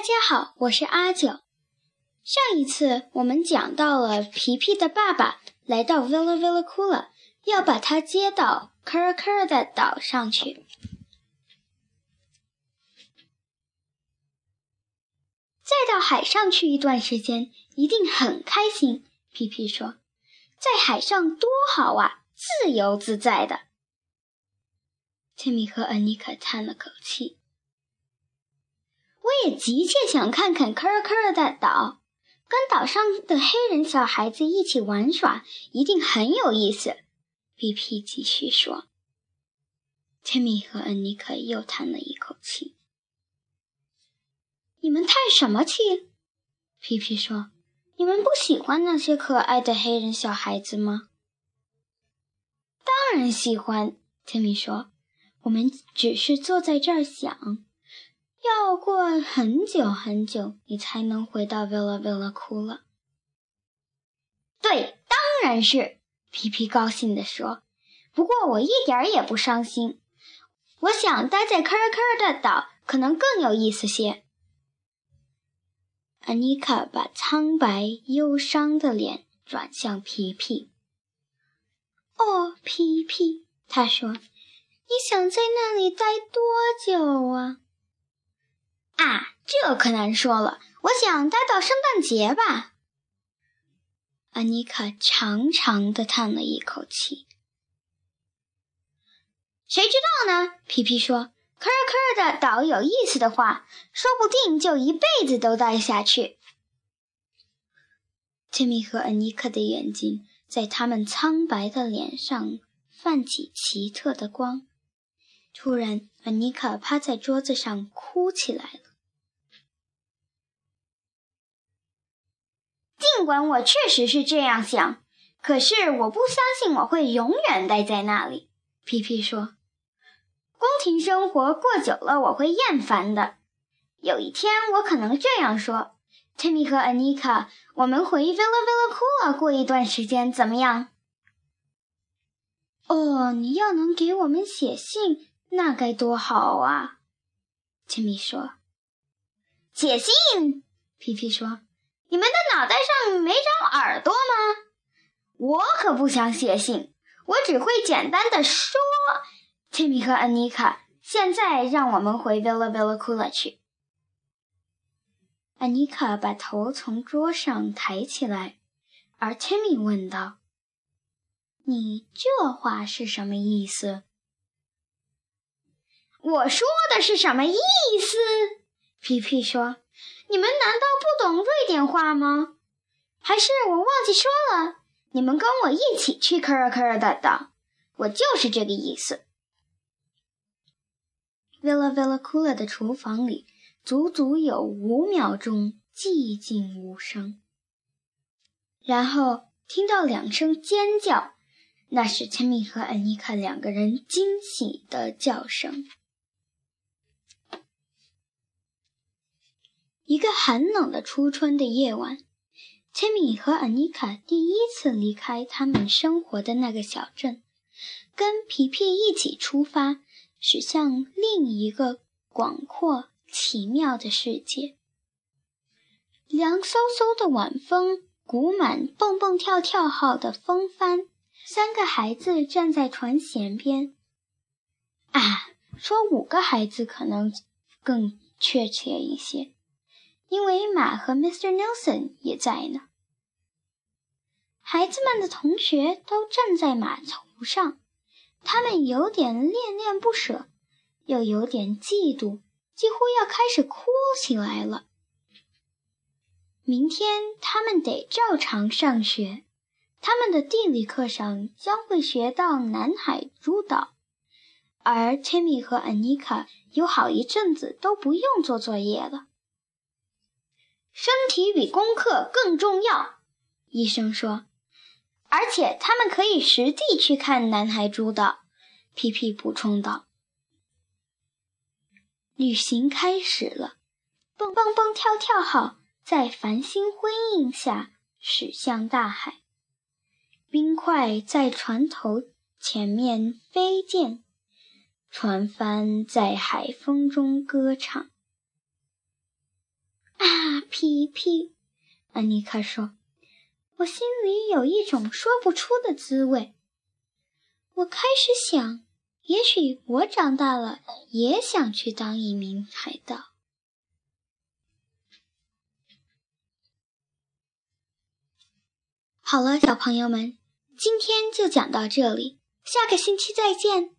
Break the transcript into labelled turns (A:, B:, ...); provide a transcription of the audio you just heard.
A: 大家好，我是阿九。上一次我们讲到了皮皮的爸爸来到 Villa Villa Kula，要把他接到 Kara Kara 的岛上去。再到海上去一段时间，一定很开心。皮皮说：“在海上多好啊，自由自在的。”切米和恩妮可叹了口气。也急切想看看科尔科尔的岛，跟岛上的黑人小孩子一起玩耍，一定很有意思。皮皮继续说。切米和恩妮克又叹了一口气。你们叹什么气？皮皮说：“你们不喜欢那些可爱的黑人小孩子吗？”当然喜欢，杰米说：“我们只是坐在这儿想，要过很久很久，你才能回到 Villa Villa 哭了。”对，当然是，皮皮高兴地说：“不过我一点也不伤心，我想待在科尔科尔的岛可能更有意思些。”安妮卡把苍白忧伤的脸转向皮皮。“哦，皮皮，他说，你想在那里待多久啊？”“啊，这可难说了。我想待到圣诞节吧。”安妮卡长长的叹了一口气。“谁知道呢？”皮皮说。科尔科尔的岛有意思的话，说不定就一辈子都待下去。杰米和安妮克的眼睛在他们苍白的脸上泛起奇特的光。突然，安妮卡趴在桌子上哭起来了。尽管我确实是这样想，可是我不相信我会永远待在那里。皮皮说。宫廷生活过久了，我会厌烦的。有一天，我可能这样说：“Timmy 和 Anika，我们回 Villa Villa Kula 过一段时间，怎么样？”哦，你要能给我们写信，那该多好啊！Timmy 说。写信？皮皮说：“你们的脑袋上没长耳朵吗？我可不想写信，我只会简单的说。” Timmy 和安妮卡，现在让我们回 Villa Villa Kula 去。安妮卡把头从桌上抬起来，而 Timmy 问道：“你这话是什么意思？”我说的是什么意思？皮皮说：“你们难道不懂瑞典话吗？还是我忘记说了？你们跟我一起去科尔科尔的，我就是这个意思。” Villa Villa Coola 的厨房里，足足有五秒钟寂静无声，然后听到两声尖叫，那是 Timmy 和 Anika 两个人惊喜的叫声。一个寒冷的初春的夜晚杰米和安妮卡第一次离开他们生活的那个小镇，跟皮皮一起出发。驶向另一个广阔奇妙的世界。凉飕飕的晚风鼓满蹦蹦跳跳号的风帆，三个孩子站在船舷边。啊，说五个孩子可能更确切一些，因为马和 Mr. Nelson 也在呢。孩子们的同学都站在码头上。他们有点恋恋不舍，又有点嫉妒，几乎要开始哭起来了。明天他们得照常上学，他们的地理课上将会学到南海诸岛，而 Timmy 和 Anika 有好一阵子都不用做作业了。身体比功课更重要，医生说。而且他们可以实地去看男孩猪的，皮皮补充道。旅行开始了，蹦蹦蹦跳跳号在繁星辉映下驶向大海，冰块在船头前面飞溅，船帆在海风中歌唱。皮皮。安妮卡说：“我心里有一种说不出的滋味。我开始想，也许我长大了也想去当一名海盗。”好了，小朋友们，今天就讲到这里，下个星期再见。